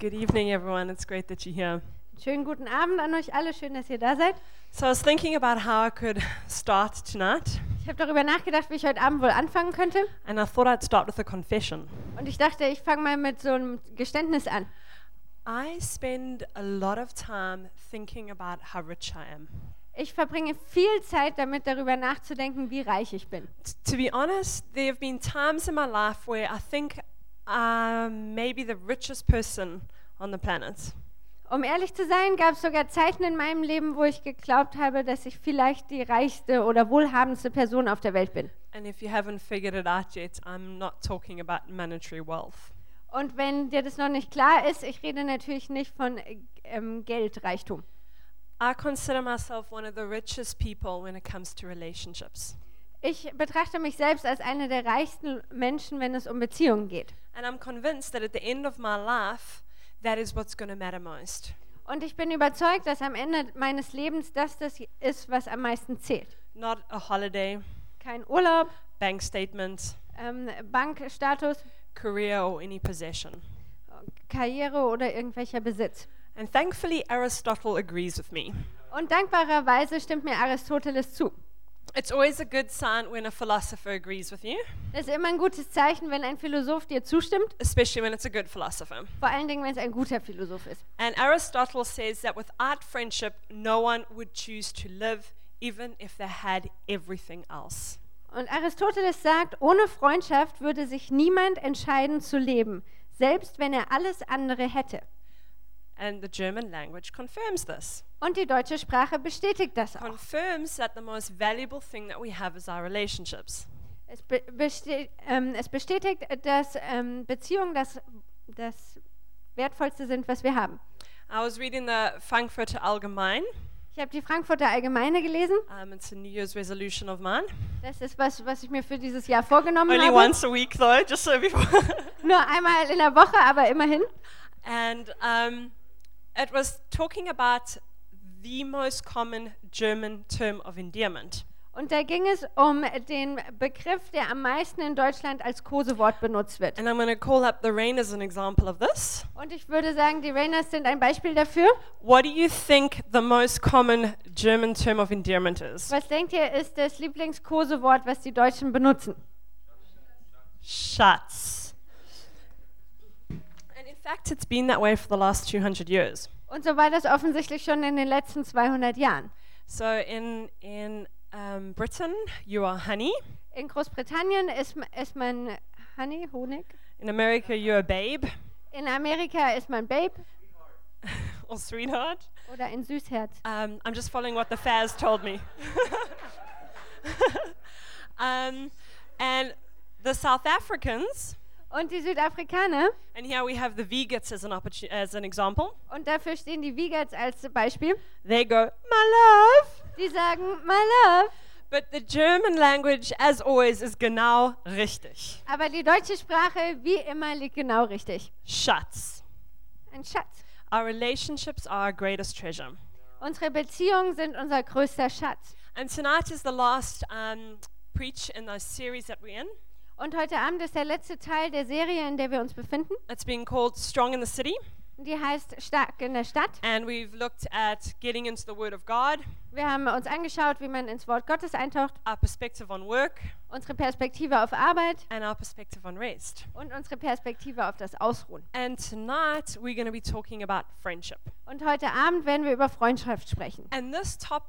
Good evening, everyone. It's great that you're here. Schönen guten Abend an euch alle, schön, dass ihr da seid. So, I was thinking about how I could start tonight, Ich habe darüber nachgedacht, wie ich heute Abend wohl anfangen könnte. and I thought I'd start with a confession. Und ich dachte, ich fange mal mit so einem Geständnis an. I spend a lot of time thinking about how rich I am. Ich verbringe viel Zeit damit, darüber nachzudenken, wie reich ich bin. To be honest, there have been times in my life where I think I'm maybe the richest person on the planet. Um ehrlich zu sein, gab es sogar Zeiten in meinem Leben, wo ich geglaubt habe, dass ich vielleicht die reichste oder wohlhabendste Person auf der Welt bin. And if you haven't figured it out yet, I'm not talking about monetary wealth. Und wenn dir das noch nicht klar ist, ich rede natürlich nicht von äh, ähm, Geldreichtum. I consider myself one of the richest people when it comes to relationships. Ich betrachte mich selbst als eine der reichsten Menschen, wenn es um Beziehungen geht. And I'm convinced that at the end of my life, that is what's going to matter most. Und ich bin überzeugt, dass am Ende meines Lebens das das ist, was am meisten zählt. Not a holiday, Kein Urlaub, bank statement, ähm, Bankstatus, career, or any possession. Karriere oder irgendwelcher Besitz. And thankfully, Aristotle agrees with me. Und dankbarerweise stimmt mir Aristoteles zu. It's always a good sign when a philosopher agrees with you, Das ist immer ein gutes Zeichen, wenn ein Philosoph dir zustimmt, especially when it's a good philosopher. vor allen Dingen, wenn es ein guter Philosoph ist. And Aristotle says that without friendship, no one would choose to live, even if they had everything else. Und Aristoteles sagt, ohne Freundschaft würde sich niemand entscheiden zu leben, selbst wenn er alles andere hätte. And the German language confirms this. Und die deutsche Sprache bestätigt das auch. Confirms that the most valuable thing that we have is our relationships. Es, be beste ähm, es bestätigt, dass ähm, Beziehungen das, das Wertvollste sind, was wir haben. I was reading the Frankfurter Allgemein. Ich habe die Frankfurter Allgemeine gelesen. Um, it's a New Year's resolution of mine. Das ist was, was ich mir für dieses Jahr vorgenommen Only habe. once a week, though, just so before. Nur einmal in der Woche, aber immerhin. and um, it was talking about the most common German term of endearment. Und da ging es um den Begriff, der am meisten in Deutschland als Kosewort benutzt wird. And I'm going to call up the rain as an example of this. Und ich würde sagen, die Rainers sind ein Beispiel dafür. What do you think the most common German term of endearment is? Was denkt ihr, ist das Lieblingskosewort, was die Deutschen benutzen? Schatz. Fact, it's been that way for the last 200 years. Und so war das offensichtlich schon in den letzten 200 Jahren. So in, in um, Britain, you are honey. In Großbritannien ist, ist man Honey, Honig. In America, you're a babe In Amerika ist man Babe or sweetheart. oder ein Süßherz. Um, I'm just following what the Faz told me. um, and the South Africans, Und die Südafrikaner, and here we have the Vegans as an, as an example, und dafür stehen die Wiegers als Beispiel, they go, my love. die sagen My Love. But the German language, as always, is genau richtig. Aber die deutsche Sprache, wie immer, liegt genau richtig. Schatz. Ein Schatz. Our relationships are our greatest treasure. Unsere Beziehungen sind unser größter Schatz. And tonight is the last um, preach in the series that we're in. Und heute Abend ist der letzte Teil der Serie, in der wir uns befinden. It's been called Strong in the City. Die heißt Stark in der Stadt. And we've looked at getting into the Word of God, Wir haben uns angeschaut, wie man ins Wort Gottes eintaucht, our perspective on work, unsere Perspektive auf Arbeit and our perspective on rest. und unsere Perspektive auf das Ausruhen. And tonight we're going to be talking about friendship. Und heute Abend werden wir über Freundschaft sprechen. And this top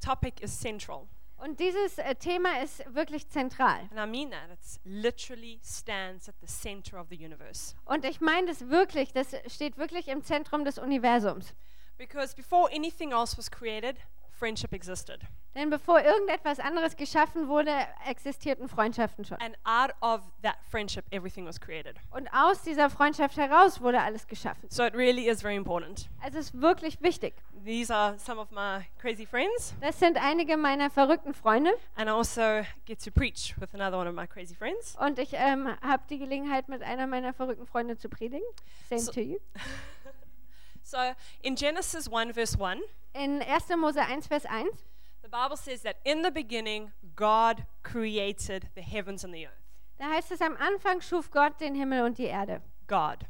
topic is central. Und dieses äh, Thema ist wirklich zentral. And I mean that. It literally stands at the center of the universe. Und ich meine das wirklich, das steht wirklich im Zentrum des Universums. Because before anything else was created, friendship existed. Denn bevor irgendetwas anderes geschaffen wurde, existierten Freundschaften schon. And out of that friendship, everything was created. Und aus dieser Freundschaft heraus wurde alles geschaffen. So it really is very important. Also es ist wirklich wichtig. These are some of my crazy friends. Das sind einige meiner verrückten Freunde. And I also get to preach with another one of my crazy friends. Und ich ähm, habe die Gelegenheit, mit einer meiner verrückten Freunde zu predigen. Same So- to you. So in Genesis 1, verse 1, In 1. Mose 1, Vers 1 the Bible says that in the beginning, God created the heavens and the earth. Da heißt es, am Anfang schuf Gott den Himmel und die Erde. God.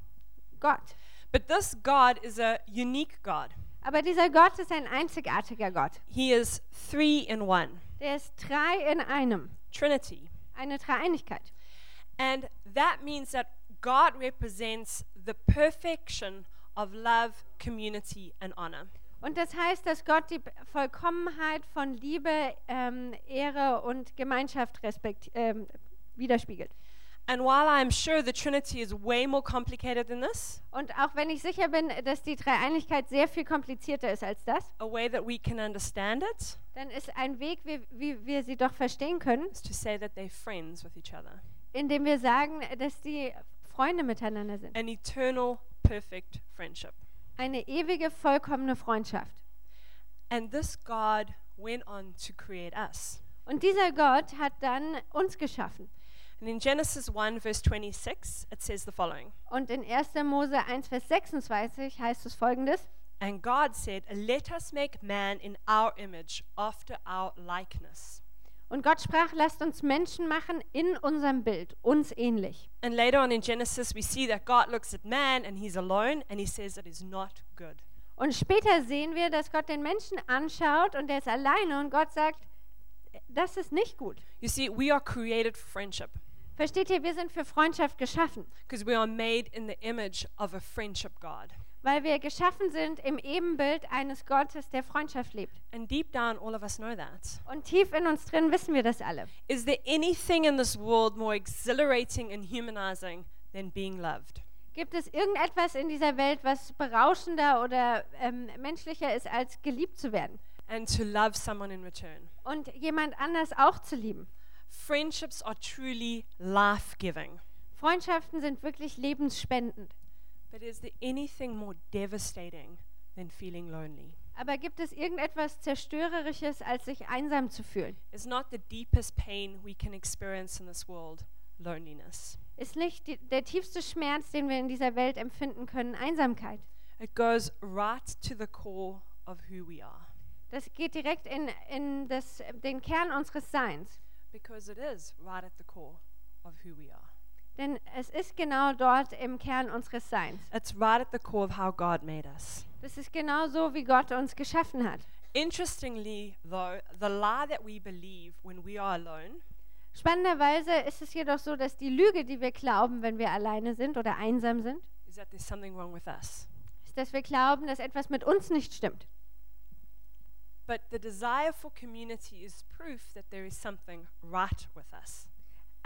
Gott. But this God is a unique God. Aber dieser Gott ist ein einzigartiger Gott. He is three in one, Der ist drei in einem, Trinity. eine Dreieinigkeit. And that means that God represents the perfection of love, community, and honor. Und das heißt, dass Gott die Vollkommenheit von Liebe, ähm, Ehre und Gemeinschaft respekt, ähm, widerspiegelt. And while I'm sure the Trinity is way more complicated than this, Und auch wenn ich sicher bin, dass die Dreieinigkeit sehr viel komplizierter ist als das, a way that we can understand it dann ist ein Weg, wie, wie wir sie doch verstehen können, is to say that they're friends with each other. indem wir sagen, dass die Freunde miteinander sind. An eternal, perfect friendship. Eine ewige, vollkommene Freundschaft. And this God went on to create us. Und dieser Gott hat dann uns geschaffen. And in Genesis 1, verse 26, it says the following Und in 1. Mose 1, Vers 26 heißt es folgendes. And God said, Let us make man in our image, after our likeness. Und Gott sprach, lasst uns Menschen machen in unserem Bild, uns ähnlich. And later on in Genesis, we see that God looks at man and he's alone and he says it is not good. Und später sehen wir, dass Gott den Menschen anschaut und er ist alleine und Gott sagt, das ist nicht gut. You see, we are created for friendship Versteht ihr, wir sind für Freundschaft geschaffen, because we are made in the image of a friendship God. Weil wir geschaffen sind im Ebenbild eines Gottes, der Freundschaft lebt. And deep down, all of us know that. Und tief in uns drin wissen wir das alle. Is there anything in this world more exhilarating and humanizing than being loved? Gibt es irgendetwas in dieser Welt, was berauschender oder ähm, menschlicher ist, als geliebt zu werden And to love someone in return. und jemand anders auch zu lieben? Friendships are truly life giving. Freundschaften sind wirklich lebensspendend. But is there anything more devastating than feeling lonely? Aber gibt es irgendetwas Zerstörerisches, als sich einsam zu fühlen? Is not the deepest pain we can experience in this world loneliness? Ist nicht die, der tiefste Schmerz, den wir in dieser Welt empfinden können, Einsamkeit? It goes right to the core of who we are Das geht direkt in, in das, den Kern unseres Seins. because it is right at the core of who we are. Denn es ist genau dort im Kern unseres Seins. It's right at the core of how God made us. Das ist genau so, wie Gott uns geschaffen hat. Interestingly, though, the lie that we believe when we are alone Spannenderweise ist es jedoch so, dass die Lüge, die wir glauben, wenn wir alleine sind oder einsam sind, is that there's something wrong with us. ist, dass wir glauben, dass etwas mit uns nicht stimmt. But the desire for community is proof that there is something right with us.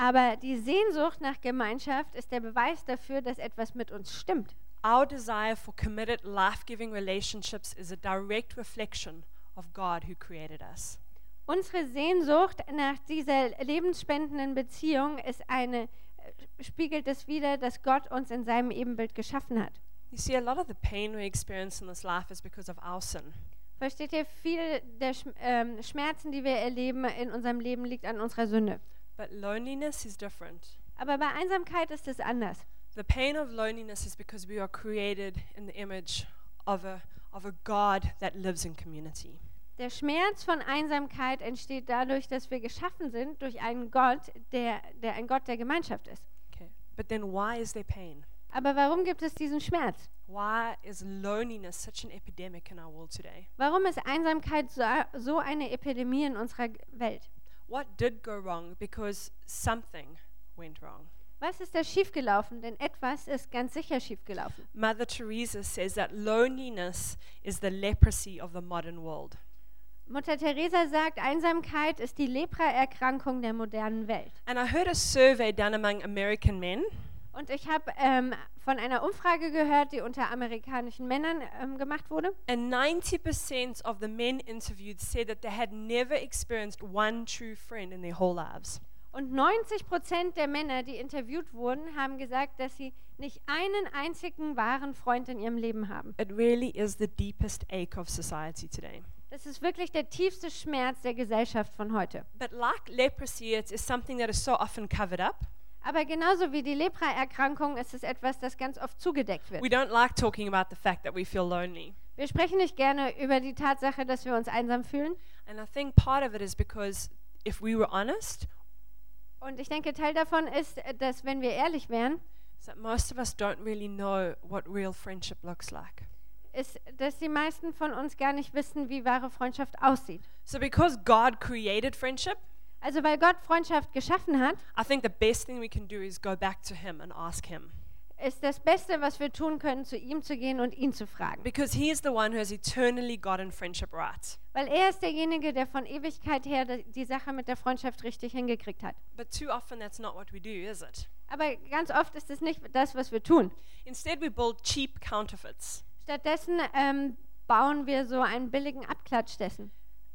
Aber die Sehnsucht nach Gemeinschaft ist der Beweis dafür, dass etwas mit uns stimmt. Our desire for committed, life giving relationships is a direct reflection of God who created us. Unsere Sehnsucht nach dieser lebensspendenden Beziehung ist eine, äh, spiegelt es wider, dass Gott uns in seinem Ebenbild geschaffen hat. You see, a lot of the pain we experience in this life is because of our sin. Versteht ihr, viel der ähm, Schmerzen, die wir erleben in unserem Leben, liegt an unserer Sünde. But loneliness is different. Aber bei Einsamkeit ist es anders. The pain of loneliness is because we are created in the image of a, of a God that lives in community. Der Schmerz von Einsamkeit entsteht dadurch, dass wir geschaffen sind durch einen Gott, der, der ein Gott der Gemeinschaft ist. Okay. But then why is there pain? Aber warum gibt es diesen Schmerz? Why is loneliness such an epidemic in our world today? Warum ist Einsamkeit so, so eine Epidemie in unserer Welt? What did go wrong? Because something went wrong. Was ist da schiefgelaufen? Denn etwas ist ganz sicher schiefgelaufen. Mother Teresa says that loneliness is the leprosy of the modern world. Mutter Teresa sagt, Einsamkeit ist die Lepra-Erkrankung der modernen Welt. And I heard a survey done among American men, Und ich habe ähm, von einer Umfrage gehört, die unter amerikanischen Männern ähm, gemacht wurde. and 90% of the men interviewed said that they had never experienced one true friend in their whole lives. Und 90 Prozent der Männer, die interviewt wurden, haben gesagt, dass sie nicht einen einzigen wahren Freund in ihrem Leben haben. It really is the deepest ache of society today. Das ist wirklich der tiefste Schmerz der Gesellschaft von heute. But like leprosy, it is something that is so often covered up. Aber genauso wie die Lepra-Erkrankung ist es etwas, das ganz oft zugedeckt wird. We don't like talking about the fact that we feel lonely. Wir sprechen nicht gerne über die Tatsache, dass wir uns einsam fühlen. And I think part of it is because if we were honest, Und ich denke, Teil davon ist, dass wenn wir ehrlich wären, that most of us don't really know what real friendship looks like. ist, dass die meisten von uns gar nicht wissen, wie wahre Freundschaft aussieht. So, because God created friendship, Also weil Gott Freundschaft geschaffen hat, I think the best thing we can do is go back to Him and ask Him. ist das Beste, was wir tun können, zu ihm zu gehen und ihn zu fragen. Because He is the one who has eternally gotten friendship right. Weil er ist derjenige, der von Ewigkeit her die- Sache mit der Freundschaft richtig hingekriegt hat. But too often that's not what we do, is it? Aber ganz oft ist es nicht das, was wir tun. Instead, we build cheap counterfeits. Stattdessen ähm, bauen wir so einen billigen Abklatsch dessen.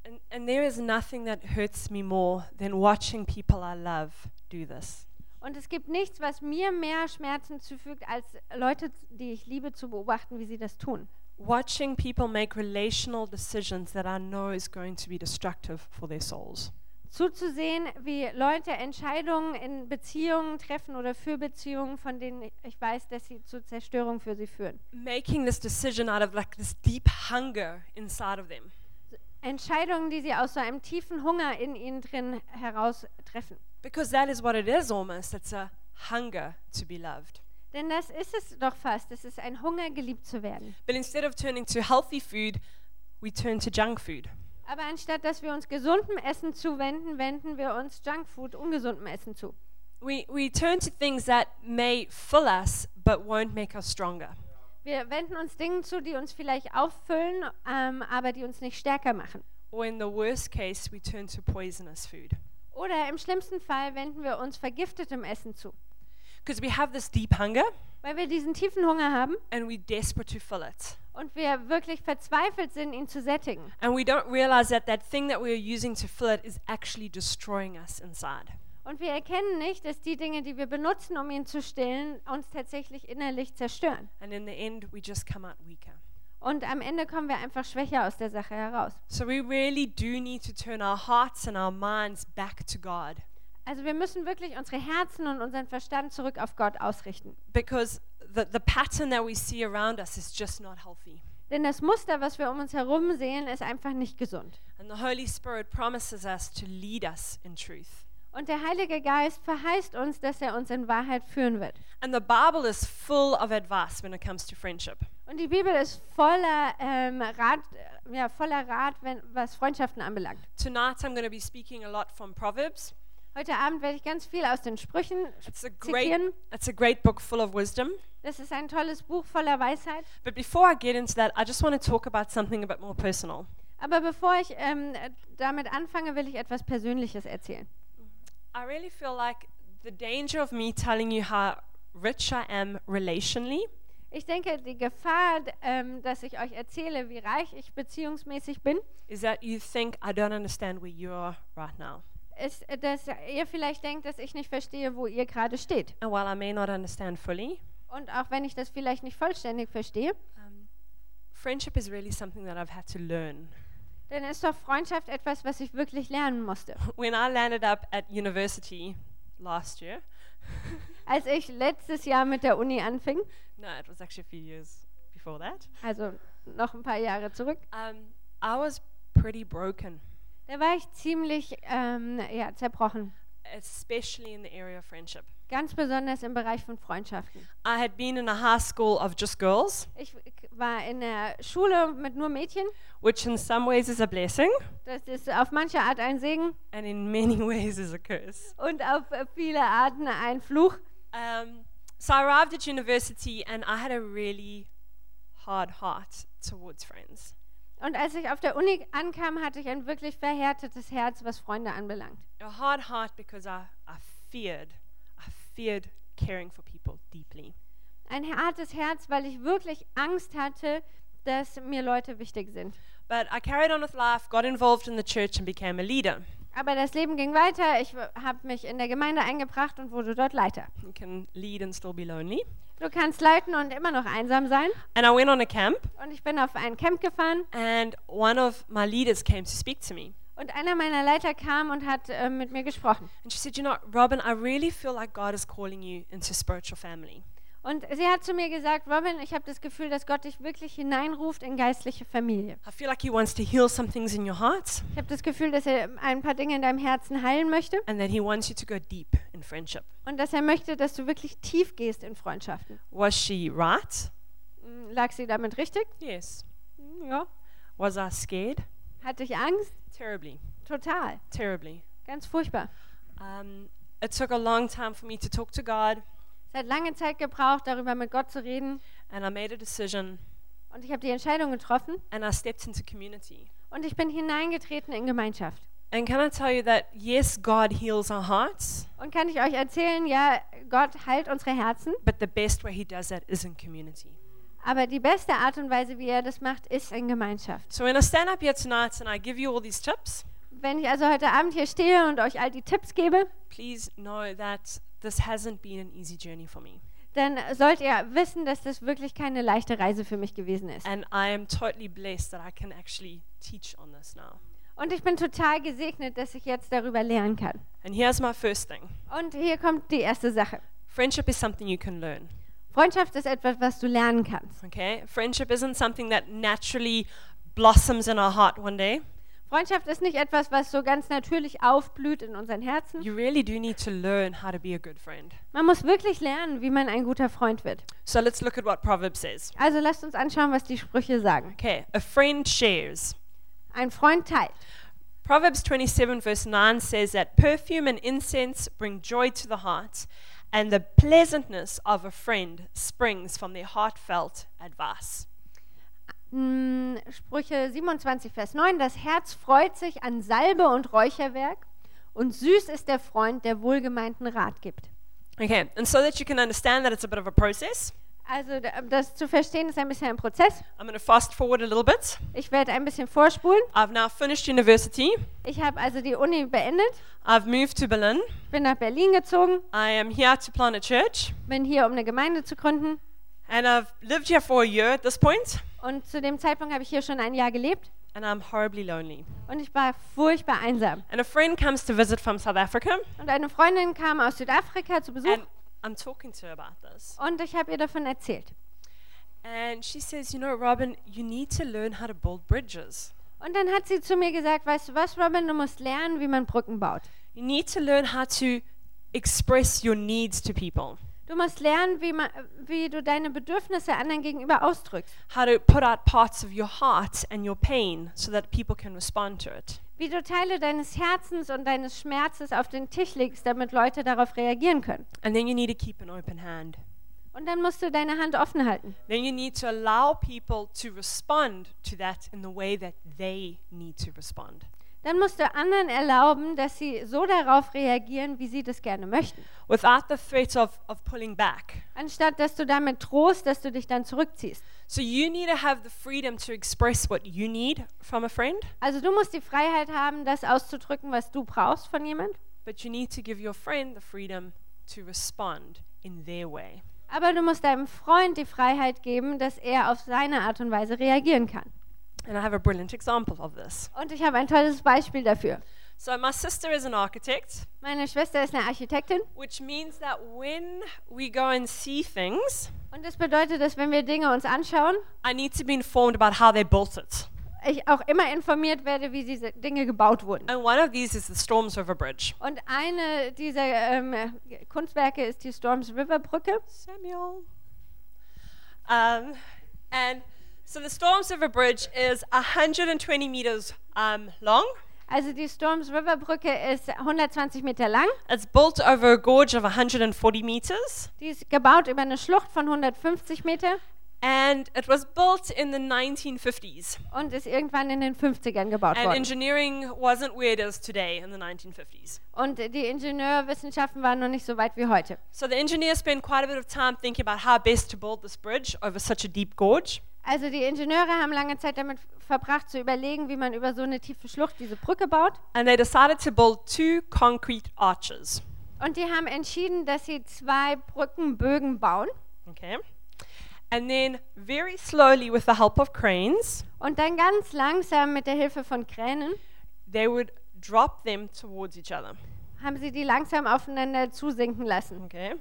And, and there is nothing that hurts me more than watching people I love do this. Und es gibt nichts, was mir mehr Schmerzen zufügt, als Leute, die ich liebe, zu beobachten, wie sie das tun. Watching people make relational decisions that I know is going to be destructive for their souls. Zuzusehen, wie Leute Entscheidungen in Beziehungen treffen oder für Beziehungen, von denen ich weiß, dass sie zur Zerstörung für sie führen. Making this decision out of like this deep hunger inside of them. Entscheidungen, die sie aus so einem tiefen Hunger in ihnen drin heraus treffen. Because that is what it is almost. It's a hunger to be loved. Denn das ist es doch fast. Es ist ein Hunger, geliebt zu werden. But instead of turning to healthy food, we turn to junk food. Aber anstatt dass wir uns gesundem Essen zuwenden, wenden wir uns Junkfood, ungesundem Essen zu. We, we turn to things that may fill us but won't make us stronger. Wir wenden uns Dingen zu, die uns vielleicht auffüllen, ähm, aber die uns nicht stärker machen. Or in the worst case, we turn to poisonous food. Oder im schlimmsten Fall wenden wir uns vergiftetem Essen zu, Because we have this deep hunger weil wir diesen tiefen Hunger haben and we're desperate to fill it. und wir wirklich verzweifelt sind, ihn zu sättigen. And we don't realize that that thing that we're using to fill it is actually destroying us inside. Und wir erkennen nicht, dass die Dinge, die wir benutzen, um ihn zu stillen, uns tatsächlich innerlich zerstören. And in the end, we just come out weaker. Und am Ende kommen wir einfach schwächer aus der Sache heraus. So we really do need to turn our hearts and our minds back to God. Also wir müssen wirklich unsere Herzen und unseren Verstand zurück auf Gott ausrichten. Because the, the pattern that we see around us is just not healthy. Denn das Muster, was wir um uns herum sehen, ist einfach nicht gesund. And the Holy Spirit promises us to lead us in truth. Und der Heilige Geist verheißt uns, dass er uns in Wahrheit führen wird. And the Bible is full of advice when it comes to friendship. Und die Bibel ist voller ähm, Rat, ja, voller Rat, wenn, was Freundschaften anbelangt. Tonight, I'm going to be speaking a lot from Proverbs. Heute Abend werde ich ganz viel aus den Sprüchen It's a great, zitieren. it's a great book full of wisdom. Das ist ein tolles Buch voller Weisheit. But before I get into that, I just want to talk about something a bit more personal. Aber bevor ich ähm, damit anfange, will ich etwas Persönliches erzählen. I really feel like the danger of me telling you how rich I am relationally Ich denke, die Gefahr, ähm, dass ich euch erzähle, wie reich ich beziehungsmäßig bin, is that you think I don't understand where you are right now. ist, äh, dass ihr vielleicht denkt, dass ich nicht verstehe, wo ihr gerade steht. And while I may not understand fully, Und auch wenn ich das vielleicht nicht vollständig verstehe, um, friendship is really something that I've had to learn. Dann ist doch Freundschaft etwas, was ich wirklich lernen musste. When I landed up at university last year, Als ich letztes Jahr mit der Uni anfing, no, it was actually a few years before that, also noch ein paar Jahre zurück, um, I was pretty broken, da war ich ziemlich ähm, ja, zerbrochen. especially in the area of friendship. Ganz besonders im Bereich von Freundschaften. I had been in a high school of just girls, Ich war in der Schule mit nur Mädchen. which in some ways is a blessing Das ist auf manche Art ein Segen and in many ways is a curse. und auf viele Arten ein Fluch. Um, so I arrived at university and I had a really hard heart towards friends. Und als ich auf der Uni ankam, hatte ich ein wirklich verhärtetes Herz, was Freunde anbelangt. A hard heart because I, I feared, feared caring for people deeply. Ein hartes Herz, weil ich wirklich Angst hatte, dass mir Leute wichtig sind. But I carried on with life, got involved in the church, and became a leader. Aber das Leben ging weiter. Ich habe mich in der Gemeinde eingebracht und wurde dort Leiter. You can lead and still be lonely. Du kannst leiten und immer noch einsam sein. And I went on a camp, Und ich bin auf ein Camp gefahren and one of my leaders came to speak to me. Und einer meiner Leiter kam und hat äh, mit mir gesprochen. And she said, You know, Robin, I really feel like God is calling you into spiritual family. Und sie hat zu mir gesagt, Robin, ich habe das Gefühl, dass Gott dich wirklich hineinruft in geistliche Familie. I feel like He wants to heal some things in your heart Ich habe das Gefühl, dass er ein paar Dinge in deinem Herzen heilen möchte and that He wants you to go deep in friendship. und dass er möchte, dass du wirklich tief gehst in Freundschaften. Was she right? Hm, Lag sie damit richtig? Yes. Ja. Was I scared? Hatte ich Angst? Terribly. Total. Terribly. Ganz furchtbar. Um, it took a long time for me to talk to God, Es hat lange Zeit gebraucht, darüber mit Gott zu reden. and I made a decision Und ich habe die Entscheidung getroffen and I stepped into community. und ich bin hineingetreten in Gemeinschaft. And can I tell you that, yes, God heals our hearts, Und kann ich euch erzählen, ja, Gott heilt unsere Herzen, but the best way He does that is in community. Aber die beste Art und Weise, wie er das macht, ist in Gemeinschaft. So when I stand up here tonight and I give you all these tips, Wenn ich also heute Abend hier stehe und euch all die Tipps gebe, please know that this hasn't been an easy journey for me. dann sollt ihr wissen, dass das wirklich keine leichte Reise für mich gewesen ist. And I am totally blessed that I can actually teach on this now. Und ich bin total gesegnet, dass ich jetzt darüber lernen kann. And here's my first thing Und hier kommt die erste Sache. friendship is something you can learn. Freundschaft ist etwas, was du lernen kannst. Okay? Friendship isn't something that naturally blossoms in our heart one day. Freundschaft ist nicht etwas, was so ganz natürlich aufblüht in unseren Herzen. You really do need to learn how to be a good friend. Man muss wirklich lernen, wie man ein guter Freund wird. So let's look at what Proverbs says. Also lasst uns anschauen, was die Sprüche sagen. Okay, a friend shares. Ein Freund teilt. Proverbs 27, verse 9 says that perfume and incense bring joy to the heart, and the pleasantness of a friend springs from their heartfelt advice. Hm, Sprüche 27, Vers 9. Das Herz freut sich an Salbe und Räucherwerk und süß ist der Freund, der wohlgemeinten Rat gibt. Okay, and so that you can understand that it's a bit of a process, Also da- das zu verstehen ist ein bisschen ein Prozess. I'm going to fast forward a little bit. Ich werde ein bisschen vorspulen. I've now finished university. Ich habe also die Uni beendet, I've moved to Berlin. bin nach Berlin gezogen, I am here to plant a church, bin hier, um eine Gemeinde zu gründen. and I've lived here for a year at this point, Und zu dem Zeitpunkt habe ich hier schon ein Jahr gelebt and I'm horribly lonely. und ich war furchtbar einsam. And a friend comes to visit from South Africa, Und eine Freundin kam aus Südafrika zu Besuch and I'm talking to her about this. und ich habe ihr davon erzählt. And she says, You know, Robin, you need to learn how to build bridges. Und dann hat sie zu mir gesagt, weißt du was, Robin, du musst lernen, wie man Brücken baut. You need to learn how to express your needs to people, Du musst lernen, wie, man, wie du deine Bedürfnisse anderen gegenüber ausdrückst. how to put out parts of your heart and your pain so that people can respond to it. Wie du Teile deines Herzens und deines Schmerzes auf den Tisch legst, damit Leute darauf reagieren können. And then you need to keep an open hand. Und dann musst du deine Hand offen halten. Then you need to allow people to respond to that in the way that they need to respond. Dann musst du anderen erlauben, dass sie so darauf reagieren, wie sie das gerne möchten. Without the threat of, of pulling back. Anstatt dass du damit drohst, dass du dich dann zurückziehst. So you need to have the freedom to express what you need from a friend, Also du musst die Freiheit haben, das auszudrücken, was du brauchst von jemand. but you need to give your friend the freedom to respond in their way. Aber du musst deinem Freund die Freiheit geben, dass er auf seine Art und Weise reagieren kann. And I have a brilliant example of this. Und ich habe ein tolles Beispiel dafür. So my sister is an architect, Meine Schwester ist eine Architektin which means that when we go and see things, und das bedeutet, dass wenn wir Dinge uns anschauen, I need to be informed about how they built it. ich auch immer informiert werde, wie diese Dinge gebaut wurden. And one of these is the Storms River Bridge. Und eine dieser ähm, Kunstwerke ist die Storms River Brücke. Samuel. Um, and so the Storms River Bridge is 120 meters um, long. Also die Storms River Brücke ist 120 Meter lang. It's built over a gorge of 140 meters. Die ist gebaut über eine Schlucht von 150 Meter And it was built in the 1950s. und ist irgendwann in den 50ern gebaut And worden. engineering wasn't where it is today in the 1950s. Und die Ingenieurwissenschaften waren noch nicht so weit wie heute. So the engineers spent quite a bit of time thinking about how best to build this bridge over such a deep gorge. Also die Ingenieure haben lange Zeit damit verbracht zu überlegen, wie man über so eine tiefe Schlucht diese Brücke baut. And they decided to build two concrete arches. Und die haben entschieden, dass sie zwei Brückenbögen bauen Okay. And then very slowly with the help of cranes, und dann ganz langsam mit der Hilfe von Kränen they would drop them towards each other. haben sie die langsam aufeinander zusinken lassen. Okay.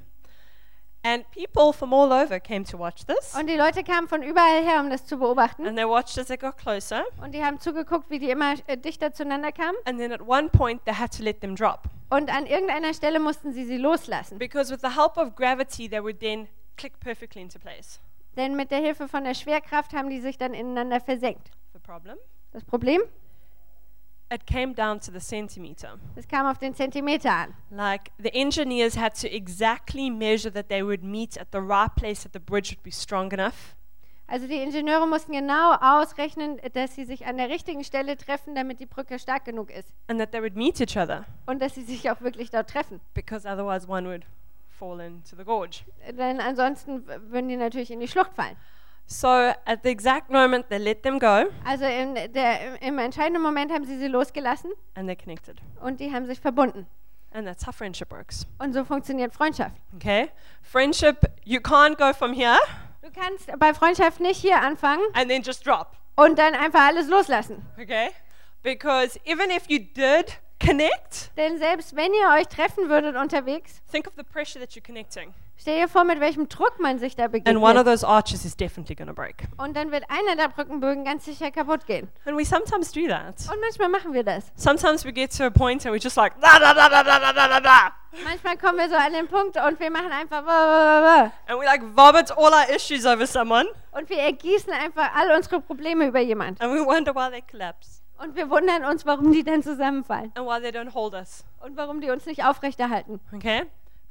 And people from all over came to watch this. Und die Leute kamen von überall her, um das zu beobachten. And they watched as they got closer. Und die haben zugeguckt, wie die immer äh, dichter zueinander kamen. And then at one point, they had to let them drop. Und an irgendeiner Stelle mussten sie sie loslassen. Because with the help of gravity, they would then click perfectly into place. Denn mit der Hilfe von der Schwerkraft haben die sich dann ineinander versenkt. The problem? Das Problem? It came down to the centimeter. Es kam auf den Zentimeter an. Like the engineers had to exactly measure that they would meet at the right place that the bridge would be strong enough. Also die Ingenieure mussten genau ausrechnen, dass sie sich an der richtigen Stelle treffen, damit die Brücke stark genug ist. And that they would meet each other Und dass sie sich auch wirklich dort treffen. because otherwise one would fall into the gorge. Denn ansonsten würden die natürlich in die Schlucht fallen. So at the exact moment they let them go Also in der, im entscheidenden Moment haben sie sie losgelassen and they connected. und die haben sich verbunden. And that's how friendship works. Und so funktioniert Freundschaft. Okay? Friendship, you can't go from here Du kannst bei Freundschaft nicht hier anfangen and then just drop. und dann einfach alles loslassen. Okay? Because even if you did connect, Denn selbst wenn ihr euch treffen würdet unterwegs, think of the pressure that you're connecting. Stell dir vor, mit welchem Druck man sich da And one of begegnet. those arches is definitely going to break. Und dann wird einer der Brückenbögen ganz sicher kaputt gehen. And we sometimes do that. Und manchmal machen wir das. Sometimes we get to a point and we're just like, da da da da da da da da. Manchmal kommen wir so an den Punkt und wir machen einfach wah, wah, wah. And we like vomit all our issues over someone und wir ergießen einfach all unsere Probleme über jemand. and we wonder why they collapse Und wir wundern uns, warum die dann zusammenfallen and why they don't hold us. und warum die uns nicht aufrechterhalten. Okay?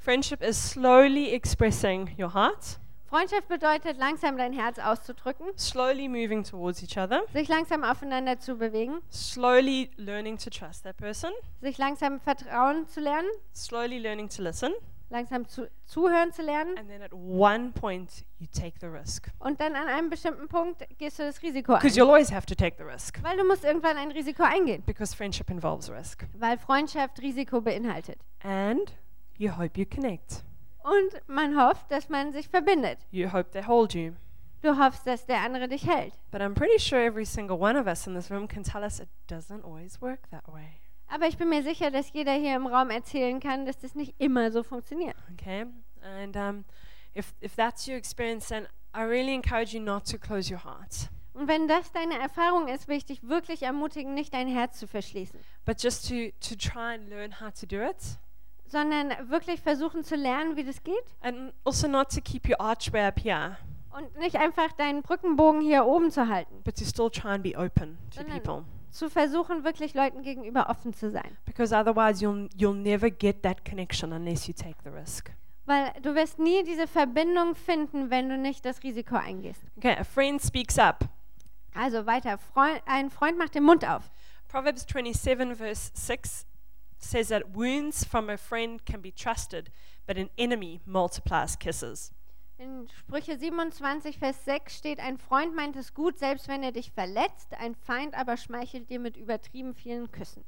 Friendship is slowly expressing your heart, Freundschaft bedeutet, langsam dein Herz auszudrücken, slowly moving towards each other, sich langsam aufeinander zu bewegen, slowly learning to trust that person, sich langsam vertrauen zu lernen, slowly learning to listen, langsam zu, zuhören zu lernen and then at one point you take the risk. und dann an einem bestimmten Punkt gehst du das Risiko Because ein. you'll always have to take the risk. Weil du musst irgendwann ein Risiko eingehen, Because friendship involves risk. weil Freundschaft Risiko beinhaltet. And you hope you connect. Und man hofft, dass man sich verbindet. You hope they hold you. Du hoffst, dass der andere dich hält. But I'm pretty sure every single one of us in this room can tell us it doesn't always work that way. Aber ich bin mir sicher, dass jeder hier im Raum erzählen kann, dass das nicht immer so funktioniert. Okay? And um, if, if that's your experience, then I really encourage you not to close your heart, Und wenn das deine Erfahrung ist, will ich dich wirklich ermutigen, nicht dein Herz zu verschließen, but just to, to try and learn how to do it. Sondern wirklich versuchen zu lernen, wie das geht. And also not to keep your archway up here, Und nicht einfach deinen Brückenbogen hier oben zu halten, but to still try and be open to Sondern- people. zu versuchen, wirklich Leuten gegenüber offen zu sein. Because otherwise, you'll, you'll never get that connection unless you take the risk. Weil du wirst nie diese Verbindung finden, wenn du nicht das Risiko eingehst. Okay, a friend speaks up. Also weiter, Freund, ein Freund macht den Mund auf. Proverbs 27, verse 6 says that wounds from a friend can be trusted, but an enemy multiplies kisses. In Sprüche 27, Vers 6 steht, ein Freund meint es gut, selbst wenn er dich verletzt, ein Feind aber schmeichelt dir mit übertrieben vielen Küssen.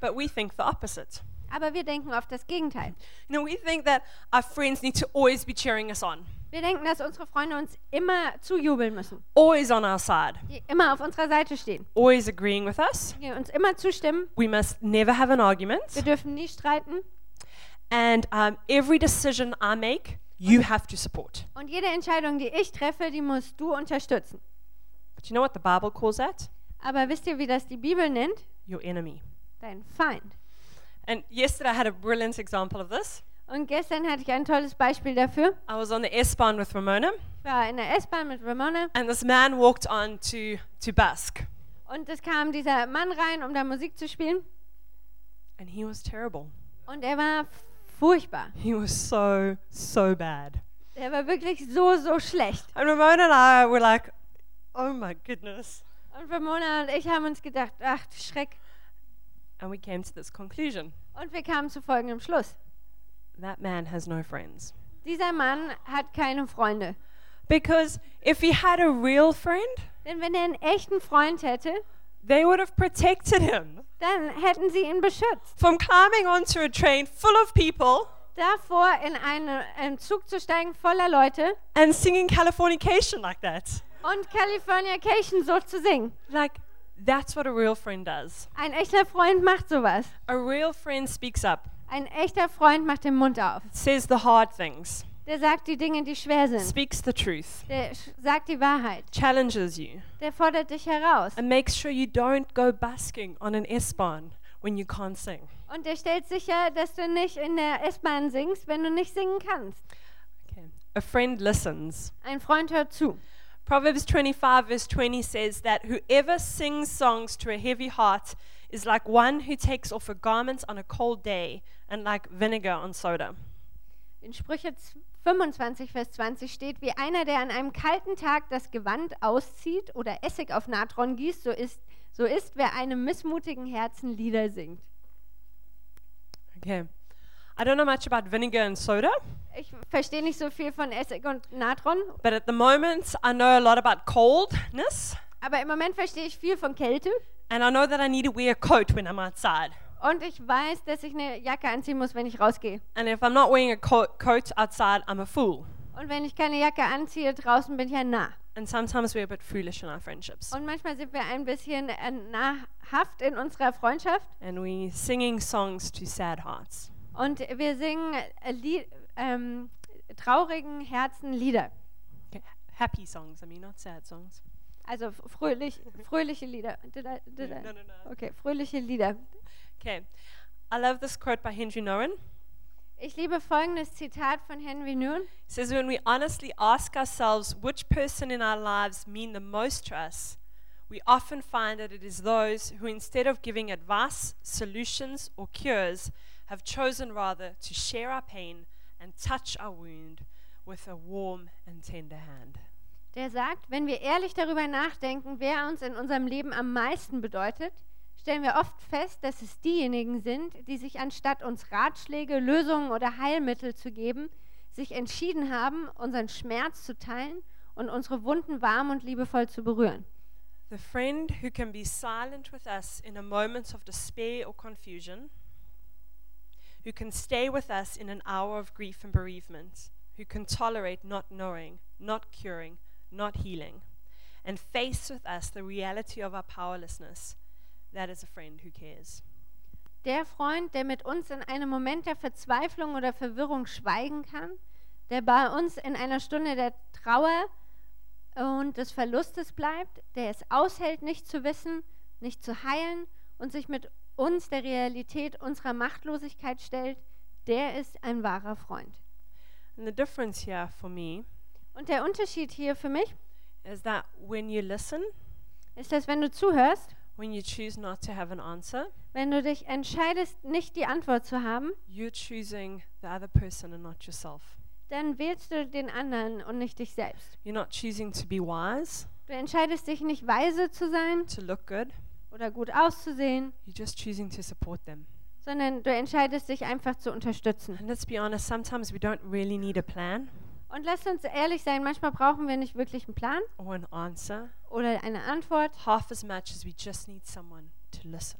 But we think the opposite. Aber wir denken auf das Gegenteil. You know, we think that our friends need to always be cheering us on, Wir denken, dass unsere Freunde uns immer zujubeln müssen, always on our side, die immer auf unserer Seite stehen, always agreeing with us. die uns immer zustimmen. We must never have an Wir argument. dürfen nie streiten And um, every decision I make, you have to support. und jede Entscheidung, die ich treffe, die musst du unterstützen. But you know what the Bible calls that? Aber wisst ihr, wie das die Bibel nennt? Your enemy. Dein Feind. And yesterday I had a brilliant example of this. Und gestern hatte ich ein tolles Beispiel dafür. I was on the S-Bahn with Ramona, Ich war in der S-Bahn mit Ramona and this man walked on to, to busk. und es kam dieser Mann rein, um da Musik zu spielen. And he was terrible. Und er war furchtbar. He was so, so bad. Er war wirklich so, so schlecht. And Ramona and I were like, oh my goodness. Und Ramona und ich haben uns gedacht, ach Schreck. And we came to this conclusion Und wir kamen zu folgendem Schluss. That man has no friends. Dieser Mann hat keine Freunde. Because if he had a real friend, Denn wenn er einen echten Freund hätte, they would have protected him dann hätten sie ihn beschützt. from climbing onto a train full of people Davor in eine, einen Zug zu steigen voller Leute and singing Californication like that. und Californication so zu singen. Like, that's what a real friend does. Ein echter Freund macht sowas. A real friend speaks up, Ein echter Freund macht den Mund auf. says the hard things, Der sagt die Dinge, die schwer sind. speaks the truth, Der sagt die Wahrheit. challenges you, Der fordert dich heraus. and makes sure you don't go basking on an S-Bahn when you can't sing. Und der stellt sicher, dass du nicht in der S-Bahn singst, wenn du nicht singen kannst. Okay. A friend listens. Ein Freund hört zu. Proverbs 25, verse 20 says that whoever sings songs to a heavy heart is like one who takes off a garment on a cold day and like vinegar on soda. In Sprüche z- 25, Vers 20 steht, wie einer, der an einem kalten Tag das Gewand auszieht oder Essig auf Natron gießt, so ist, so ist, wer einem missmutigen Herzen Lieder singt. Okay. I don't know much about vinegar and soda, Ich verstehe nicht so viel von Essig und Natron, but at the moment I know a lot about coldness, aber im Moment verstehe ich viel von Kälte. And I know that I need to wear a coat when I'm outside. Und ich weiß, dass ich eine Jacke anziehen muss, wenn ich rausgehe. And if I'm not wearing a co- coat outside, I'm a fool. Und wenn ich keine Jacke anziehe draußen, bin ich ein Narr. And sometimes we're a bit foolish in our friendships. Und manchmal sind wir ein bisschen äh, nahrhaft in unserer Freundschaft. And we singing songs to sad hearts. Und wir singen äh, Lied, ähm, traurigen Herzen Lieder. Okay. Happy songs, I mean, not sad songs. Also fröhlich, fröhliche Lieder. Did I, mm. did I? No, no, no. Okay, fröhliche Lieder. Okay. I love this quote by Henry Nouwen. Ich liebe folgendes Zitat von Henry Noon. It says, When we honestly ask ourselves which person in our lives mean the most to us, we often find that it is those who, instead of giving advice, solutions, or cures, have chosen rather to share our pain and touch our wound with a warm and tender hand. Der sagt, wenn wir ehrlich darüber nachdenken, wer uns in unserem Leben am meisten bedeutet, stellen wir oft fest, dass es diejenigen sind, die sich anstatt uns Ratschläge, Lösungen oder Heilmittel zu geben, sich entschieden haben, unseren Schmerz zu teilen und unsere Wunden warm und liebevoll zu berühren. The friend who can be silent with us in a moment of despair or confusion, who can stay with us in an hour of grief and bereavement, who can tolerate not knowing, not curing, not healing, and face with us the reality of our powerlessness, that is a friend who cares. Der Freund, der mit uns in einem Moment der Verzweiflung oder Verwirrung schweigen kann, der bei uns in einer Stunde der Trauer und des Verlustes bleibt, der es aushält, nicht zu wissen, nicht zu heilen und sich mit uns der Realität unserer Machtlosigkeit stellt, der ist ein wahrer Freund. And the difference here for me Und der Unterschied hier für mich is that when you listen, ist, dass wenn du zuhörst, when you choose not to have an answer, wenn du dich entscheidest, nicht die Antwort zu haben, you're choosing the other person and not yourself. dann wählst du den anderen und nicht dich selbst. You're not choosing to be wise, Du entscheidest dich nicht weise zu sein to look good, oder gut auszusehen, you're just choosing to support them. sondern du entscheidest dich einfach zu unterstützen. And let's be honest, sometimes we don't really need a plan Und lasst uns ehrlich sein, manchmal brauchen wir nicht wirklich einen Plan or an answer, oder eine Antwort, half as much as we just need someone to listen.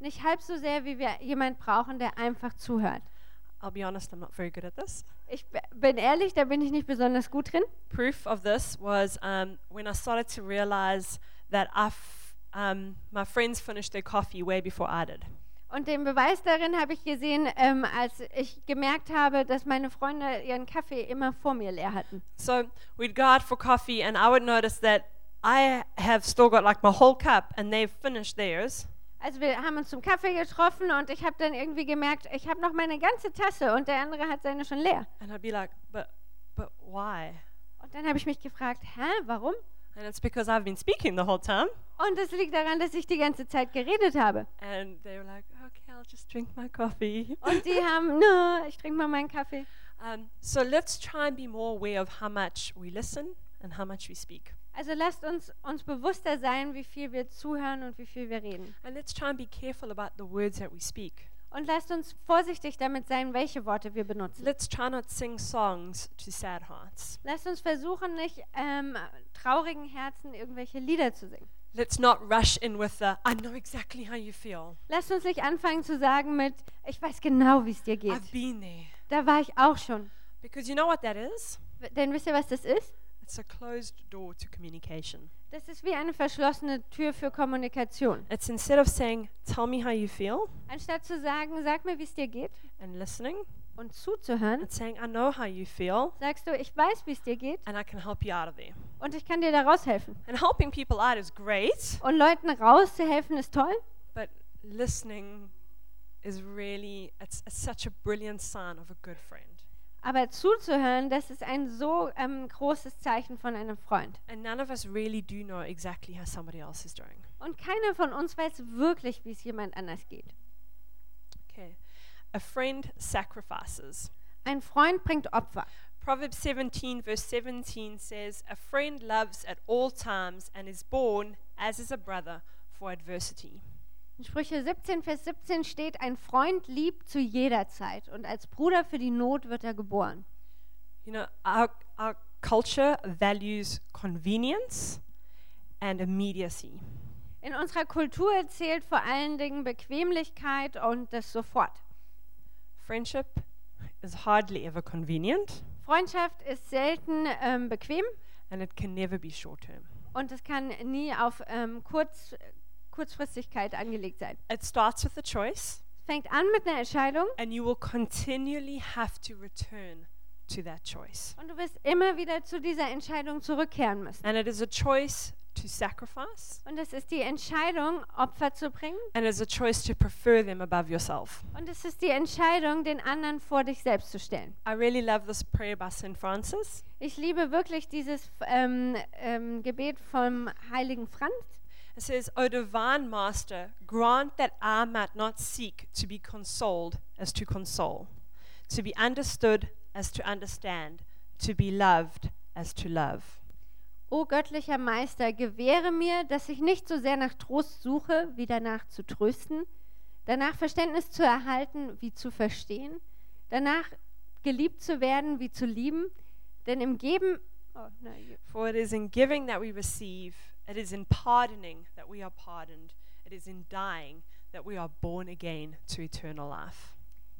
nicht halb so sehr, wie wir jemand brauchen, der einfach zuhört. I'll be honest, I'm not very good at this. Ich b- bin ehrlich, da bin ich nicht besonders gut drin. Proof of this was um, when I started to realize that I f- um, my friends finished their coffee way before I did. Und den Beweis darin habe ich gesehen, ähm, als ich gemerkt habe, dass meine Freunde ihren Kaffee immer vor mir leer hatten. So we'd go out for coffee, and I would notice that I have still got like my whole cup, and they've finished theirs. Also wir haben uns zum Kaffee getroffen und ich habe dann irgendwie gemerkt, ich habe noch meine ganze Tasse und der andere hat seine schon leer. And I'd be like, but, but why? Und dann habe ich mich gefragt, hä, warum? And it's because I've been speaking the whole time. Und es liegt daran, dass ich die ganze Zeit geredet habe. And they were like, okay, I'll just drink my coffee. Und die haben, no, ich trinke mal meinen Kaffee. Um, so let's try and be more aware of how much we listen and how much we speak. Also lasst uns uns bewusster sein, wie viel wir zuhören und wie viel wir reden. And let's try and be careful about the words that we speak. Und lasst uns vorsichtig damit sein, welche Worte wir benutzen. Let's try not sing songs to sad hearts. Lasst uns versuchen, nicht ähm, traurigen Herzen irgendwelche Lieder zu singen. Let's not rush in with the, I know exactly how you feel. Lasst uns nicht anfangen zu sagen mit, ich weiß genau, wie es dir geht. I've been there. Da war ich auch schon. Because you know what that is? Denn wisst ihr, was das ist? It's a closed door to communication. Das ist wie eine verschlossene Tür für Kommunikation. It's instead of saying, tell me how you feel, Anstatt zu sagen, sag mir, wie es dir geht and listening, und zuzuhören, and saying, I know how you feel, sagst du, ich weiß, wie es dir geht and I can help you out of there. und ich kann dir da raushelfen. And helping people out is great, Und Leuten rauszuhelfen ist toll, but listening is really, it's, it's such a brilliant sign of a good friend. Aber zuzuhören, das ist ein so ähm, großes Zeichen von einem Freund. And none of us really do know exactly how somebody else is doing. Und keiner von uns weiß wirklich, wie es jemand anders geht. Okay. A friend sacrifices. Ein Freund bringt Opfer. Proverbs 17, verse 17 says, A friend loves at all times and is born, as is a brother, for adversity. In Sprüche 17, Vers 17 steht, ein Freund liebt zu jeder Zeit und als Bruder für die Not wird er geboren. You know, our, our culture values convenience and immediacy. In unserer Kultur zählt vor allen Dingen Bequemlichkeit und das sofort. Friendship is hardly ever convenient Freundschaft ist selten ähm, bequem and it can never be short term. und es kann nie auf ähm, Kurz, Kurzfristigkeit angelegt sein. It starts with a choice, Es fängt an mit einer Entscheidung and you will continually have to return to that choice. und du wirst immer wieder zu dieser Entscheidung zurückkehren müssen. And it is a choice to sacrifice, Und es ist die Entscheidung, Opfer zu bringen and it's a choice to prefer them above yourself. und es ist die Entscheidung, den anderen vor dich selbst zu stellen. I really love this prayer by St. Francis. Ich liebe wirklich dieses ähm, ähm, Gebet vom heiligen Franz. It says, O divine Master, grant that I might not seek to be consoled as to console, to be understood as to understand, to be loved as to love. O göttlicher Meister, gewähre mir, dass ich nicht so sehr nach Trost suche, wie danach zu trösten, danach Verständnis zu erhalten, wie zu verstehen, danach geliebt zu werden, wie zu lieben, denn im Geben, oh, nein, For it is in giving that we receive, it is in pardoning that we are pardoned, it is in dying that we are born again to eternal life.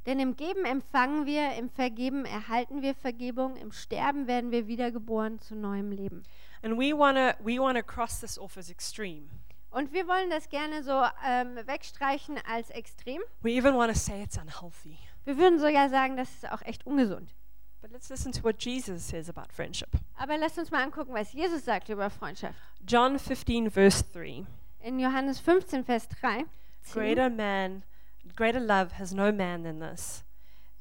denn im Geben empfangen wir, im Vergeben erhalten wir Vergebung, im Sterben werden wir wiedergeboren zu neuem Leben. And we want to we wanna cross this off as extreme. Und wir wollen das gerne so ähm, wegstreichen als extrem. We even want to say it's unhealthy. Wir würden sogar sagen, das ist auch echt ungesund. Let's listen to what Jesus says about friendship. Aber lasst uns mal angucken, was Jesus sagt über Freundschaft. John 15, verse 3. In Johannes 15, Vers 3. Greater man, greater love has no man than this,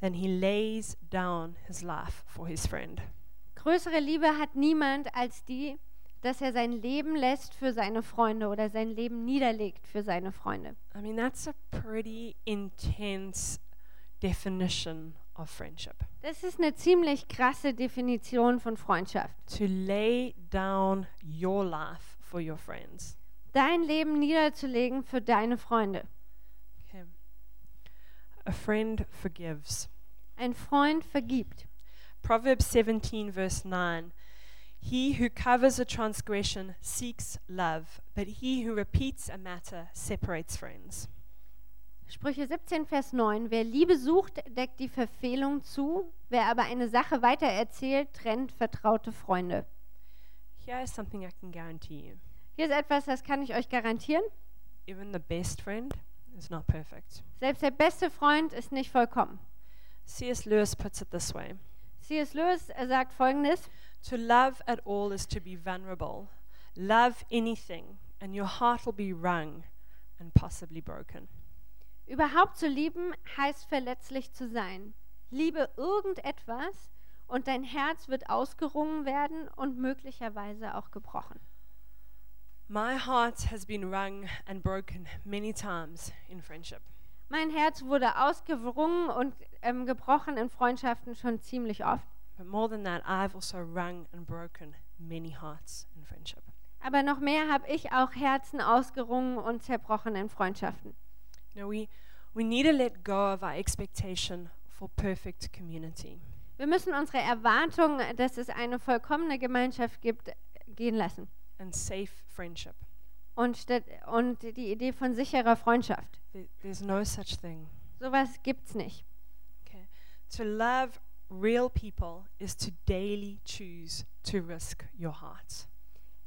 than he lays down his life for his friend. Größere Liebe hat niemand als die, dass er sein Leben lässt für seine Freunde oder sein Leben niederlegt für seine Freunde. I mean, that's a pretty intense definition of friendship. Das ist eine ziemlich krasse Definition von Freundschaft. To lay down your life for your friends. Dein Leben niederzulegen für deine Freunde. Okay. A friend forgives. Ein Freund vergibt. Proverbs 17, verse 9. He who covers a transgression seeks love, but he who repeats a matter separates friends. Sprüche 17, Vers 9. Wer Liebe sucht, deckt die Verfehlung zu. Wer aber eine Sache weitererzählt, trennt vertraute Freunde. Here is something I can guarantee you. Hier ist etwas, das kann ich euch garantieren. Even the best friend is not perfect. Selbst der beste Freund ist nicht vollkommen. C.S. Lewis puts it this way C.S. Lewis sagt folgendes: To love at all is to be vulnerable. Love anything, and your heart will be wrung and possibly broken. Überhaupt zu lieben heißt verletzlich zu sein. Liebe irgendetwas und dein Herz wird ausgerungen werden und möglicherweise auch gebrochen. My heart has been wrung and broken many times in friendship. Mein Herz wurde ausgerungen und ähm, gebrochen in Freundschaften schon ziemlich oft. But more than that, I've also wrung and broken many hearts in friendship. Aber noch mehr habe ich auch Herzen ausgerungen und zerbrochen in Freundschaften. You know, we, we need to let go of our expectation for perfect community. Wir müssen unsere Erwartung, dass es eine vollkommene Gemeinschaft gibt, gehen lassen. and safe friendship. Und, statt, und die Idee von sicherer Freundschaft. There- There's no such thing. Sowas gibt's nicht. Okay. To love real people is to daily choose to risk your heart.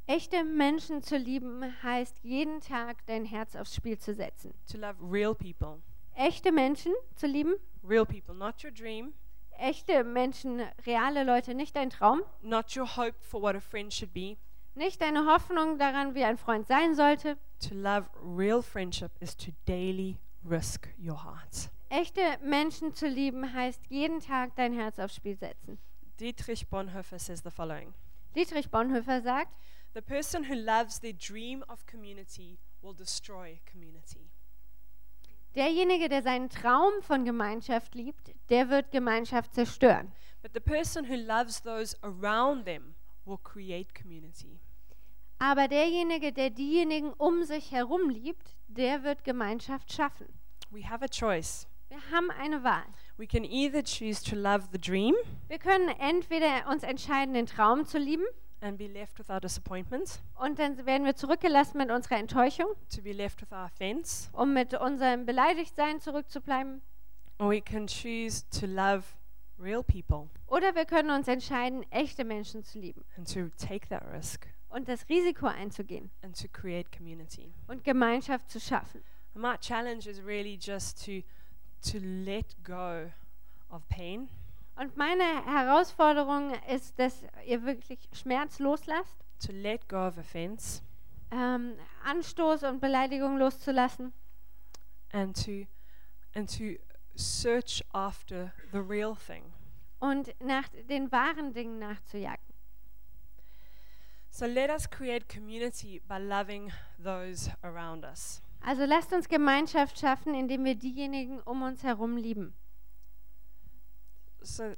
Echte Menschen zu lieben heißt jeden Tag dein Herz aufs Spiel zu setzen. To love real people echte Menschen zu lieben, real people, not your dream, echte Menschen, reale Leute, nicht dein Traum, not your hope for what a friend should be. nicht deine Hoffnung daran, wie ein Freund sein sollte. To love real friendship is to daily risk your heart. Echte Menschen zu lieben heißt jeden Tag dein Herz aufs Spiel setzen. Dietrich Bonhoeffer says the following Dietrich Bonhoeffer sagt, The person who loves their dream of community will destroy community. derjenige, der seinen Traum von Gemeinschaft liebt, der wird Gemeinschaft zerstören. But the person who loves those around them will create community. Aber derjenige, der diejenigen um sich herum liebt, der wird Gemeinschaft schaffen. We have a choice. Wir haben eine Wahl. We can either choose to love the dream Wir können entweder uns entscheiden, den Traum zu lieben, and be left with our disappointment, und dann werden wir zurückgelassen mit unserer Enttäuschung, to be left with our offense, um mit unserem Beleidigtsein zurückzubleiben. or we can choose to love real people Oder wir können uns entscheiden, echte Menschen zu lieben and to take that risk und das Risiko einzugehen and to create community. und Gemeinschaft zu schaffen. And my challenge is really just to to let go of pain Und meine Herausforderung ist, dass ihr wirklich Schmerz loslasst, to let go of offense ähm, Anstoß und Beleidigung loszulassen and to and to search after the real thing. und nach den wahren Dingen nachzujagen. So let us create community by loving those around us. Also lasst uns Gemeinschaft schaffen, indem wir diejenigen um uns herum lieben. So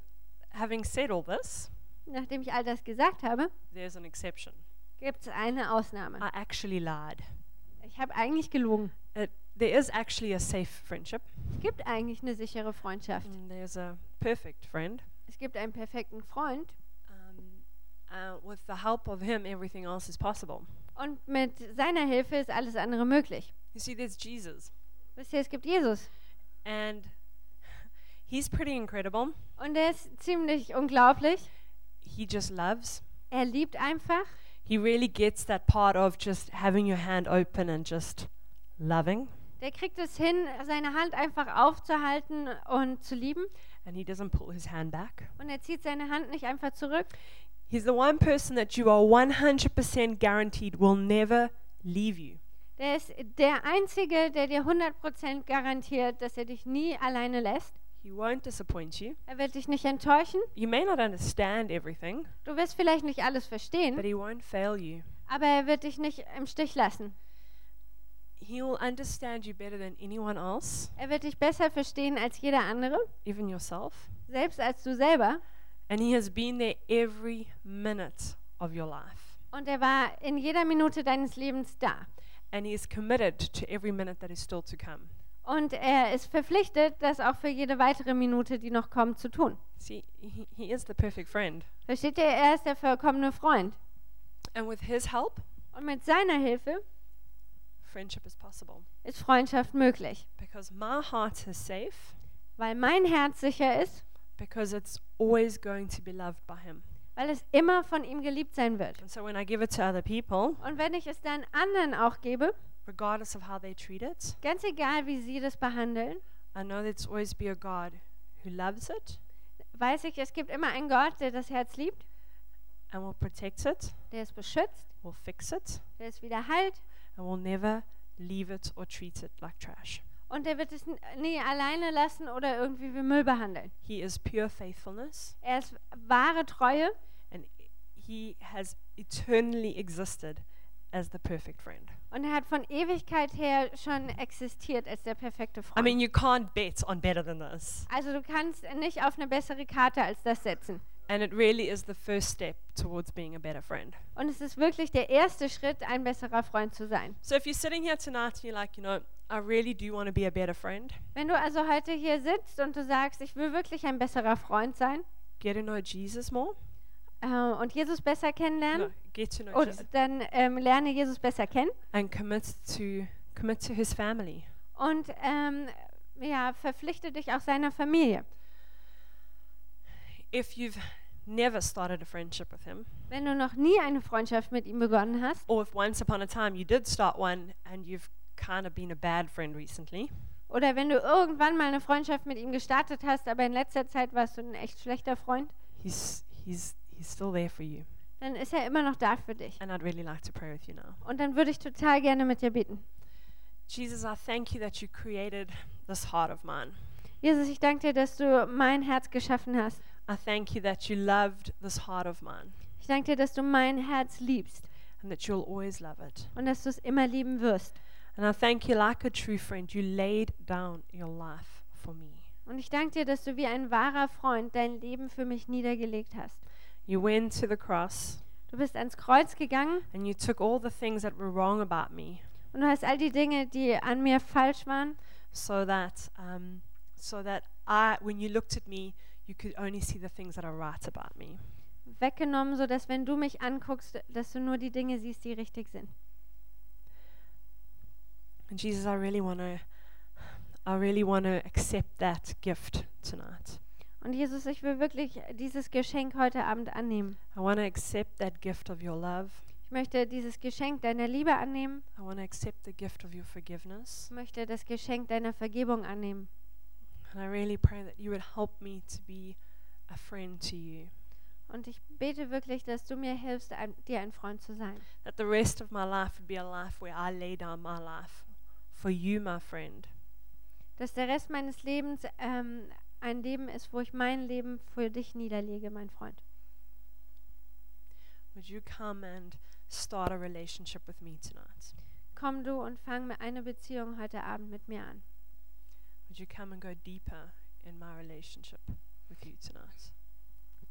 having said all this, Nachdem ich all das gesagt habe, there's an exception. gibt es eine Ausnahme. I actually lied. Ich habe eigentlich gelogen. It, there is actually a safe friendship. Es gibt eigentlich eine sichere Freundschaft. And there's a perfect friend. Es gibt einen perfekten Freund Um, uh, with the help of him, everything else is possible. und mit seiner Hilfe ist alles andere möglich. You see, there's Jesus, Wisst ihr, es gibt Jesus and he's pretty incredible. und er ist ziemlich unglaublich. He just loves. Er liebt einfach. He really gets that part of just having your hand open and just loving. Der kriegt es hin, seine Hand einfach aufzuhalten und zu lieben. And he doesn't pull his hand back. Und er zieht seine Hand nicht einfach zurück. He's the one person that you are 100% guaranteed will never leave you. Der ist der Einzige, der dir 100% garantiert, dass er dich nie alleine lässt. He won't disappoint you. Er wird dich nicht enttäuschen. You may not understand everything, Du wirst vielleicht nicht alles but verstehen, he won't fail you. aber er wird dich nicht im Stich lassen. He'll understand you better than anyone else, Er wird dich besser verstehen als jeder andere, even yourself. selbst als du selber. And he has been there every minute of your life. Und er war in jeder Minute deines Lebens da. And he is committed to every minute that is still to come. Und er ist verpflichtet, das auch für jede weitere Minute, die noch kommt, zu tun. See, he, he is the perfect friend. Versteht ihr? Er ist der vollkommene Freund. And with his help, Und mit seiner Hilfe friendship is possible. ist Freundschaft möglich. Because my heart is safe, Weil mein Herz sicher ist, because it's always going to be loved by him. weil es immer von ihm geliebt sein wird. And so when I give it to other people, Und wenn ich es dann anderen auch gebe, regardless of how they treat it, ganz egal, wie sie das behandeln, I know there's always be a God who loves it weiß ich, es gibt immer einen Gott, der das Herz liebt, and will protect it, der es beschützt, will fix it, der es wieder heilt. and will never leave it or treat it like trash. und der wird es nie alleine lassen oder irgendwie wie Müll behandeln. He is pure faithfulness, Er ist wahre Treue. And he has eternally existed as the perfect friend. und er hat von Ewigkeit her schon existiert als der perfekte I Freund. mean, you can't bet on better than this. also du kannst nicht auf eine bessere Karte als das setzen. And it really is the first step towards being a better friend. Und es ist wirklich der erste Schritt, ein besserer Freund zu sein. So if you're sitting here tonight and you're like, you know, I really do want to be a better friend, Wenn du also heute hier sitzt und du sagst, ich will wirklich ein besserer Freund sein get to know Jesus more. Äh, und Jesus besser kennenlernen, No, und Jesus dann ähm, lerne Jesus besser kennen and commit to commit to his family. und ähm, ja, verpflichte dich auch seiner Familie. If you've never started a friendship with him, Wenn du noch nie eine Freundschaft mit ihm begonnen hast or if once upon a time you did start one and you've kind of been a bad friend recently, Oder wenn du irgendwann mal eine Freundschaft mit ihm gestartet hast, aber in letzter Zeit warst du ein echt schlechter Freund, He's, he's, he's still there for you. dann ist er immer noch da für dich. And I'd really like to pray with you now. Und dann würde ich total gerne mit dir beten. Jesus, I thank you that you created this heart of mine. Jesus, ich danke dir, dass du mein Herz geschaffen hast. I thank you that you loved this heart of mine Ich danke dir, dass du mein Herz liebst and that you'll always love it. und dass du es immer lieben wirst. And I thank you, like a true friend, you laid down your life for me. Und ich danke dir, dass du wie ein wahrer Freund dein Leben für mich niedergelegt hast. You went to the cross Du bist ans Kreuz gegangen and you took all the things that were wrong about me und du hast all die Dinge, die an mir falsch waren, so that, um, so that I, when you looked at me, you could only see the things that are right about me. weggenommen, sodass wenn du mich anguckst, dass du nur die Dinge siehst, die richtig sind. And Jesus, I really want to, I really want to accept that gift tonight. Und Jesus, ich will wirklich dieses Geschenk heute Abend annehmen. I want to accept that gift of your love. Ich möchte dieses Geschenk deiner Liebe annehmen. I want to accept the gift of your forgiveness. Ich möchte das Geschenk deiner Vergebung annehmen. And I really pray that you would help me to be a friend to you. Und ich bete wirklich, dass du mir hilfst, ein, dir ein Freund zu sein. That the rest of my life would be a life where I lay down my life for you, my friend. Dass der Rest meines Lebens ähm, ein Leben ist, wo ich mein Leben für dich niederlege, mein Freund. Would you come and start a relationship with me tonight? Komm du und fang mir eine Beziehung heute Abend mit mir an. Would you come and go deeper in my relationship with you tonight?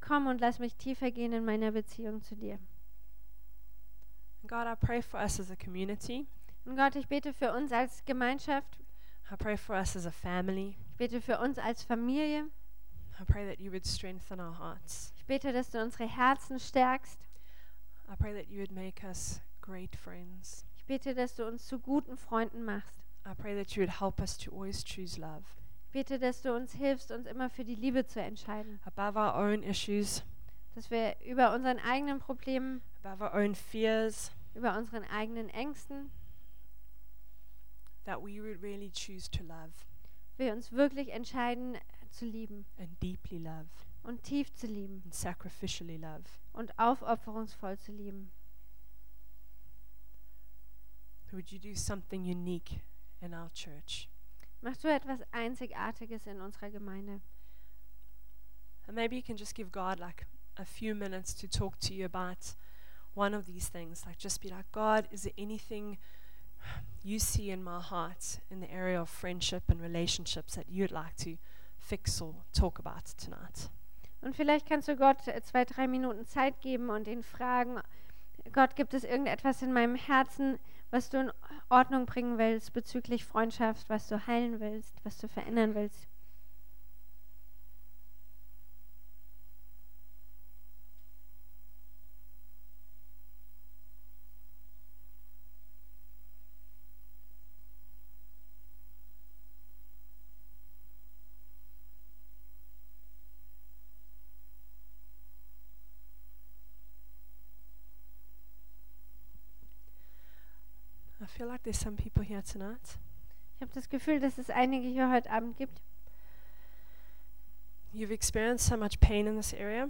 Komm und lass mich tiefer gehen in meiner Beziehung zu dir. God, I pray for us as a community. Und Gott, ich bete für uns als Gemeinschaft, I pray for us as a family. Ich bete für uns als Familie. I pray that you would strengthen our hearts. Ich bete, dass du unsere Herzen stärkst. I pray that you would make us great friends. Ich bete, dass du uns zu guten Freunden machst. I pray that you would help us to always choose love Ich bete, dass du uns hilfst, uns immer für die Liebe zu entscheiden. above our own issues, Dass wir über unseren eigenen Problemen, above our own fears, über unseren eigenen Ängsten, that we would really choose to love wir uns wirklich entscheiden zu lieben and deeply love und tief zu lieben and sacrificially love. und aufopferungsvoll zu lieben. Would you do something unique in our church? Mach du etwas Einzigartiges in unserer Gemeinde. And maybe you can just give God like a few minutes to talk to you about one of these things. Like, just be like, God, is there anything you see in my heart in the area of friendship and relationships that you'd like to fix or talk about tonight? Und vielleicht kannst du Gott äh, zwei, drei Minuten Zeit geben und ihn fragen, Gott, gibt es irgendetwas in meinem Herzen, was du in Ordnung bringen willst bezüglich Freundschaft, was du heilen willst, was du verändern willst? Feel like there's some people here tonight. Ich habe das Gefühl, dass es einige hier heute Abend gibt. You've experienced so much pain in this area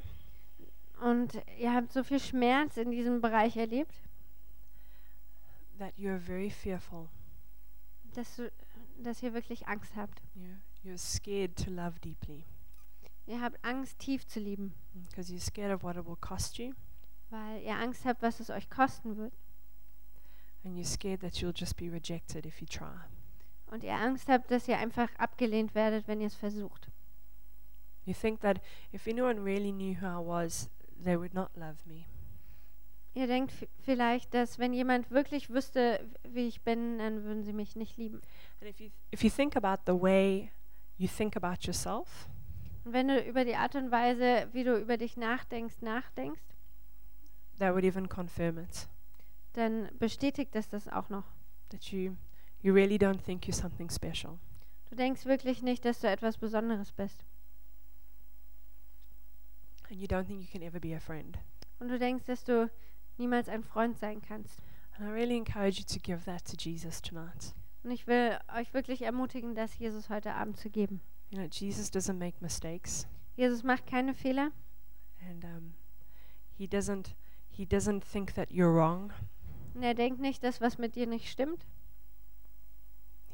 Und ihr habt so viel Schmerz in diesem Bereich erlebt, that you're very fearful. dass, du, dass ihr wirklich Angst habt. You're, you're scared to love deeply Ihr habt Angst, tief zu lieben, because you're scared of what it will cost you, weil ihr Angst habt, was es euch kosten wird. And you're scared that you'll just be rejected if you try. Und ihr Angst habt, dass ihr einfach abgelehnt werdet, wenn ihr es versucht. You think that if anyone really knew who I was, they would not love me. Ihr denkt vielleicht, dass wenn jemand wirklich wüsste, wie ich bin, dann würden sie mich nicht lieben. And if you if you think about the way you think about yourself, Und wenn du über die Art und Weise, wie du über dich nachdenkst, nachdenkst, that would even confirm it. Dann bestätigt es das auch noch. That you you really don't think you're something special. Du denkst wirklich nicht, dass du etwas Besonderes bist. And you don't think you can ever be a friend. Und du denkst, dass du niemals ein Freund sein kannst. And I really encourage you to give that to Jesus tonight. Und ich will euch wirklich ermutigen, das Jesus heute Abend zu geben. You know, Jesus doesn't make mistakes, Jesus macht keine Fehler and um, he doesn't he doesn't think that you're wrong. Und er denkt nicht, dass was mit dir nicht stimmt.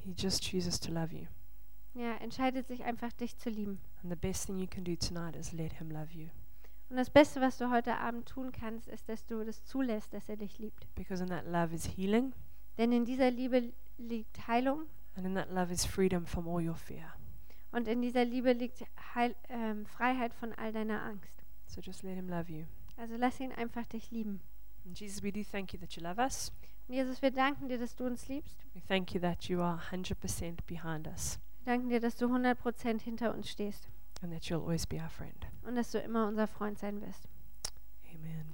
He just chooses to love you. Er entscheidet sich einfach, dich zu lieben. And the best thing you can do tonight is let him love you, Und das Beste, was du heute Abend tun kannst, ist, dass du das zulässt, dass er dich liebt. because in that love is healing, Denn in dieser Liebe liegt Heilung and in that love is freedom from all your fear. und in dieser Liebe liegt Heil, ähm, Freiheit von all deiner Angst. So just let him love you. Also lass ihn einfach dich lieben. And Jesus, we do thank you that you love us. Und Jesus, wir danken dir, dass du uns liebst. We thank you that you are 100% behind us Wir danken dir, dass du 100% hinter uns stehst and that you'll always be our friend. und dass du immer unser Freund sein wirst. Amen. Amen.